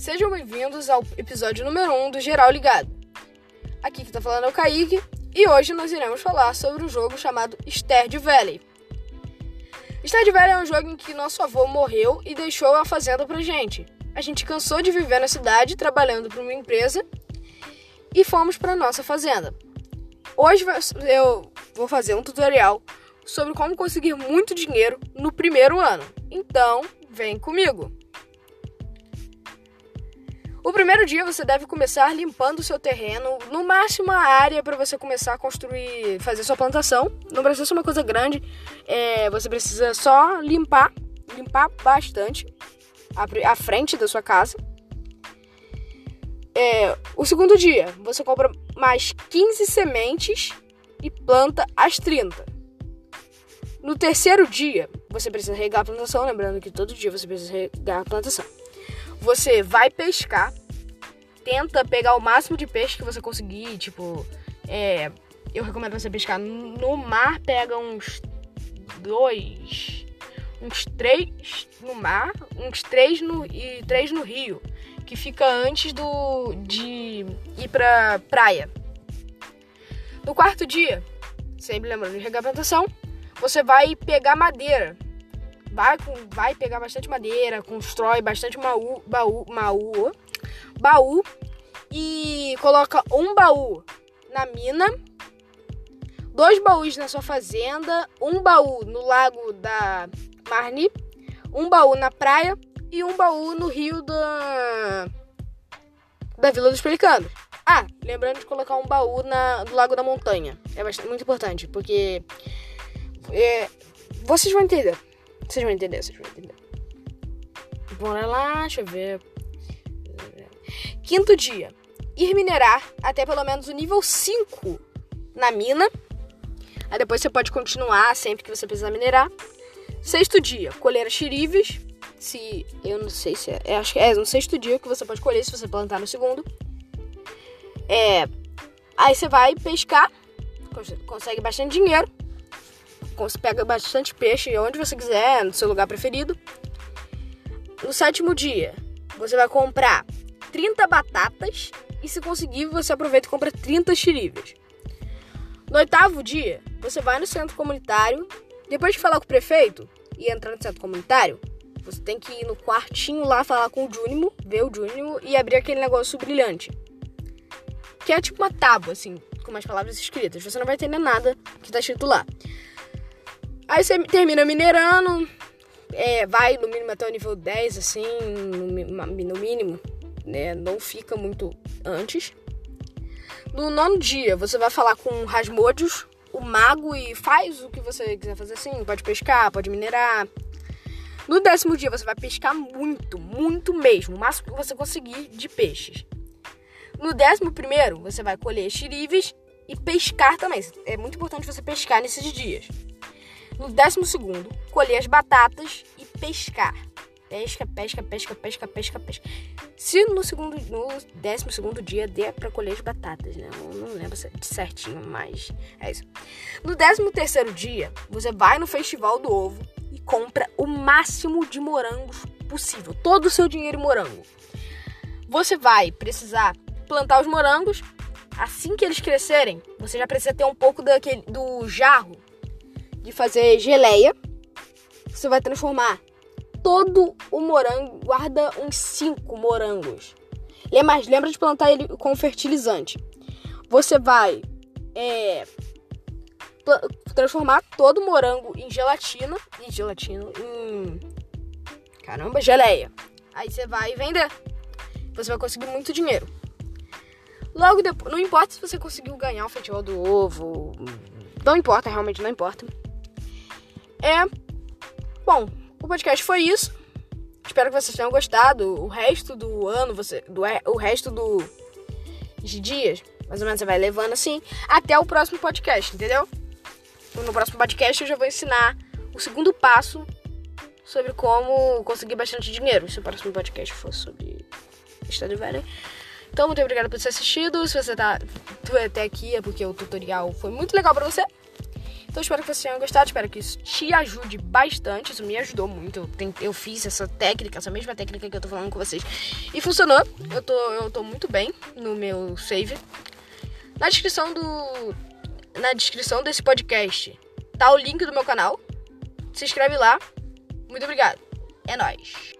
Sejam bem-vindos ao episódio número 1 um do Geral Ligado. Aqui que tá falando é o Kaique e hoje nós iremos falar sobre um jogo chamado Stardew Valley. Stardew Valley é um jogo em que nosso avô morreu e deixou a fazenda pra gente. A gente cansou de viver na cidade trabalhando para uma empresa e fomos para nossa fazenda. Hoje eu vou fazer um tutorial sobre como conseguir muito dinheiro no primeiro ano. Então, vem comigo! O primeiro dia você deve começar limpando o seu terreno, no máximo a área para você começar a construir, fazer sua plantação. Não precisa ser uma coisa grande, é, você precisa só limpar, limpar bastante a, a frente da sua casa. É, o segundo dia, você compra mais 15 sementes e planta as 30. No terceiro dia, você precisa regar a plantação, lembrando que todo dia você precisa regar a plantação. Você vai pescar, tenta pegar o máximo de peixe que você conseguir, tipo, é, eu recomendo você pescar no mar, pega uns dois, uns três no mar, uns três no e três no rio, que fica antes do de ir pra praia. No quarto dia, sempre lembrando de plantação, você vai pegar madeira vai, vai pegar bastante madeira, constrói bastante baú, baú, baú, baú e coloca um baú na mina, dois baús na sua fazenda, um baú no lago da Marni, um baú na praia e um baú no rio da, da Vila dos Pelicanos. Ah, lembrando de colocar um baú na, no Lago da Montanha. É bastante, muito importante, porque é, vocês vão entender. Vocês vão entender, vocês vão entender. Bora lá, deixa eu ver. Quinto dia. Ir minerar até pelo menos o nível 5 na mina. Aí depois você pode continuar sempre que você precisar minerar. Sexto dia, colher as xiríveis. Se. Eu não sei se é. é acho que é no sexto dia que você pode colher se você plantar no segundo. É. Aí você vai pescar. Consegue bastante dinheiro. Você pega bastante peixe onde você quiser, no seu lugar preferido. No sétimo dia, você vai comprar 30 batatas e se conseguir, você aproveita e compra 30 xiríveis. No oitavo dia, você vai no centro comunitário. Depois de falar com o prefeito e entrar no centro comunitário, você tem que ir no quartinho lá falar com o Júnimo, ver o Júnimo e abrir aquele negócio brilhante. Que é tipo uma tábua, assim, com umas palavras escritas. Você não vai entender nada que tá escrito lá. Aí você termina minerando, é, vai no mínimo até o nível 10, assim, no, mínimo, né? Não fica muito antes. No nono dia, você vai falar com Rasmodius, o mago, e faz o que você quiser fazer assim. Pode pescar, pode minerar. No décimo dia, você vai pescar muito, muito mesmo, o máximo que você conseguir de peixes. No décimo primeiro, você vai colher xiríveis e pescar também. É muito importante você pescar nesses dias. No décimo segundo, colher as batatas e pescar. Pesca, pesca, pesca, pesca, pesca, pesca. Se no segundo, no décimo segundo dia der para colher as batatas, né? Eu não lembro certinho, mas é isso. No décimo terceiro dia, você vai no festival do ovo e compra o máximo de morangos possível. Todo o seu dinheiro em morango. Você vai precisar plantar os morangos. Assim que eles crescerem, você já precisa ter um pouco daquele, do jarro de fazer geleia. Você vai transformar todo o morango, guarda uns 5 morangos. Lembra, lembra de plantar ele com fertilizante. Você vai é, transformar todo o morango em gelatina. Em gelatina, em. Caramba, geleia. Aí você vai vender. Você vai conseguir muito dinheiro. Logo depois, não importa se você conseguiu ganhar o festival do ovo. Não importa, realmente não importa. É. Bom, o podcast foi isso. Espero que vocês tenham gostado. O resto do ano, você, do, o resto do, de dias, mais ou menos você vai levando assim, até o próximo podcast, entendeu? No próximo podcast eu já vou ensinar o segundo passo sobre como conseguir bastante dinheiro. Se o próximo podcast for sobre Estado Velho. Então, muito obrigada por ter assistido. Se você tá até aqui é porque o tutorial foi muito legal pra você. Então espero que vocês tenham gostado, espero que isso te ajude bastante. Isso me ajudou muito. Eu, tentei, eu fiz essa técnica, essa mesma técnica que eu tô falando com vocês. E funcionou. Eu tô, eu tô muito bem no meu save. Na descrição do. Na descrição desse podcast tá o link do meu canal. Se inscreve lá. Muito obrigado. É nóis.